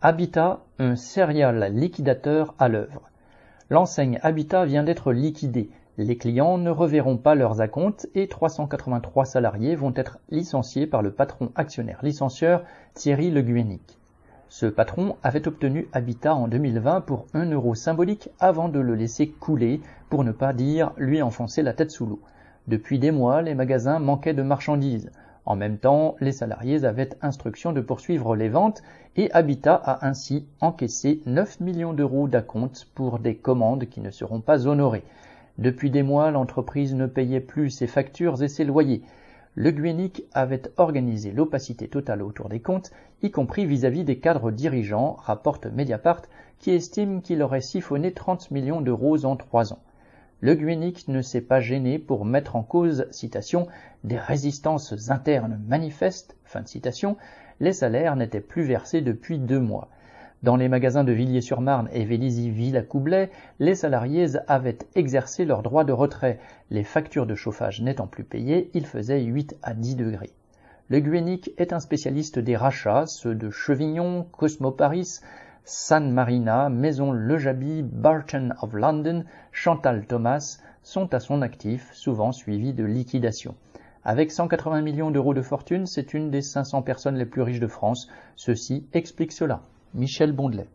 Habitat, un serial liquidateur à l'œuvre. L'enseigne Habitat vient d'être liquidée. Les clients ne reverront pas leurs acomptes et 383 salariés vont être licenciés par le patron actionnaire licencieur Thierry Le Guénic. Ce patron avait obtenu Habitat en 2020 pour un euro symbolique avant de le laisser couler, pour ne pas dire lui enfoncer la tête sous l'eau. Depuis des mois, les magasins manquaient de marchandises. En même temps, les salariés avaient instruction de poursuivre les ventes et Habitat a ainsi encaissé 9 millions d'euros d'acompte pour des commandes qui ne seront pas honorées. Depuis des mois, l'entreprise ne payait plus ses factures et ses loyers. Le Guénic avait organisé l'opacité totale autour des comptes, y compris vis-à-vis des cadres dirigeants, rapporte Mediapart, qui estime qu'il aurait siphonné 30 millions d'euros en trois ans. Le Guénic ne s'est pas gêné pour mettre en cause, citation, des résistances internes manifestes, fin de citation, les salaires n'étaient plus versés depuis deux mois. Dans les magasins de Villiers-sur-Marne et Vélizy-Villacoublay, les salariés avaient exercé leur droit de retrait. Les factures de chauffage n'étant plus payées, il faisait 8 à 10 degrés. Le Guénic est un spécialiste des rachats, ceux de Chevignon, Cosmoparis, San Marina, Maison Le Jaby, Barton of London, Chantal Thomas sont à son actif, souvent suivis de liquidations. Avec 180 millions d'euros de fortune, c'est une des 500 personnes les plus riches de France. Ceci explique cela. Michel Bondelet.